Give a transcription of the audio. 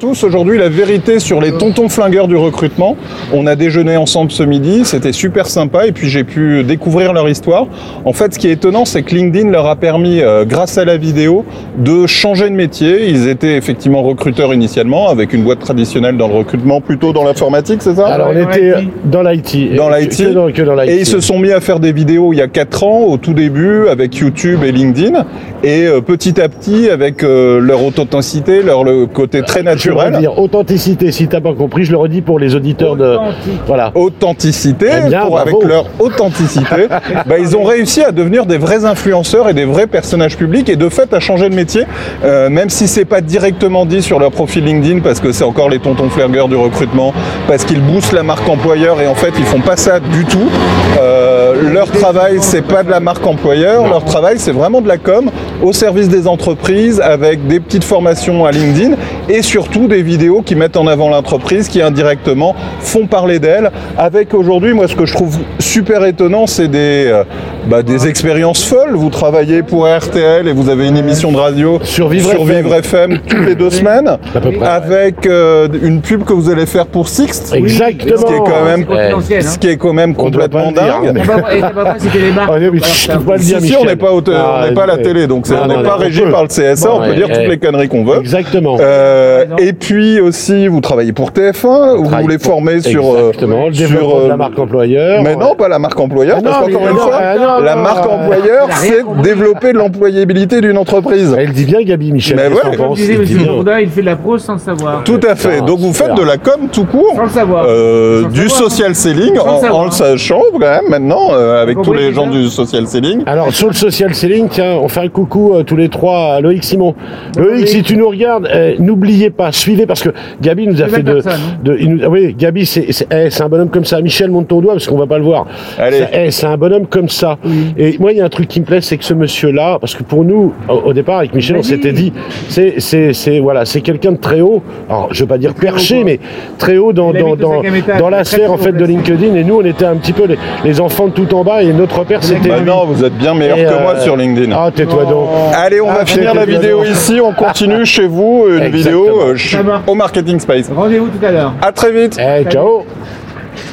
tous. Aujourd'hui, la vérité sur les tontons flingueurs du recrutement. On a déjeuné ensemble ce midi, c'était super sympa et puis j'ai pu découvrir leur histoire. En fait, ce qui est étonnant, c'est que LinkedIn leur a permis, euh, grâce à la vidéo, de changer de métier. Ils étaient effectivement recruteurs initialement, avec une boîte traditionnelle dans le recrutement, plutôt dans l'informatique, c'est ça? Alors on était dans l'IT. Dans l'IT. Que dans, que dans l'IT. Et ils se sont mis à faire des vidéos il y a 4 ans, au tout début, avec YouTube et LinkedIn. Et euh, petit à petit, avec euh, leur authenticité, leur le côté très voudrais naturel, dire authenticité, si t'as pas compris, je le redis pour les auditeurs de. Voilà. authenticité, Eh bien, pour- bravo. avec leur authenticité, bah, ils ont réussi à devenir des vrais influenceurs et des vrais personnages publics et de fait à changer de métier, euh, même si c'est pas directement dit sur leur profil LinkedIn parce que c'est encore les tontons flingueurs du recrutement, parce qu'ils boostent la marque employeur et en fait ils font pas ça du tout. Euh, leur travail c'est pas de la marque employeur, leur travail c'est vraiment de la com au service des entreprises avec des petites formations à LinkedIn et surtout des vidéos qui mettent en avant l'entreprise, qui indirectement font parler d'elle. Avec aujourd'hui, moi ce que je trouve super étonnant, c'est des, euh, bah, des expériences folles. Vous travaillez pour RTL et vous avez une émission de radio Sur Vivre FM. FM toutes les deux semaines, À peu près. avec euh, une pub que vous allez faire pour Sixte. Exactement. Ce qui est quand même, hein. ce qui est quand même complètement dingue. mais- On pas. Ah, n'est pas, Ah, pas à la télé, donc non, on n'est pas régi par le CSA, on Ouais, peut dire toutes les conneries qu'on veut. Exactement. Euh, et puis aussi, vous travaillez pour TF1, où vous voulez pour- former sur, euh, Exactement, le sur, développement de la marque employeur. Mais non, pas la marque employeur, Ah parce qu'encore mais une fois, ah non, la non, marque euh, employeur, c'est développer de l'employabilité d'une entreprise. Elle dit bien, Gabi, Michel. Mais ouais. Comme disait Il M. fait de la prose sans le savoir. Tout à fait. Ah, Donc vous faites de la com tout court. Sans le savoir. euh, Sans du savoir, social selling, Sans le en, en le sachant quand même maintenant, euh, avec tous les gens ça du social selling. Alors sur le social selling, tiens, on fait un coucou euh, tous les trois à Loïc Simon. Loïc, Loïc. si tu nous regardes, euh, n'oubliez pas, suivez parce que Gabi nous a fait de, hein. de- il nous- ah oui, Gabi c'est c'est eh, c'est un bonhomme comme ça. Michel monte ton doigt parce qu'on va pas le voir. Allez. C'est eh, c'est un bonhomme comme ça. Et moi il y a un truc qui me plaît, c'est que ce monsieur là, parce que pour nous au, au départ avec Michel on s'était dit, c'est c'est c'est voilà, c'est quelqu'un de très haut. Alors je veux pas dire perché, mais très haut dans dans dans, cinquième étage, dans la sphère en fait de. LinkedIn. Et nous on était un petit peu les, les enfants de tout en bas et notre père c'était. Bah non, vous êtes bien meilleur Et, que moi euh, sur LinkedIn. Ah, tais-toi donc. Allez, on Ah, va finir la vidéo ici. On continue chez vous une vidéo euh, au Marketing Space. Rendez-vous tout à l'heure. À très vite. Eh, ciao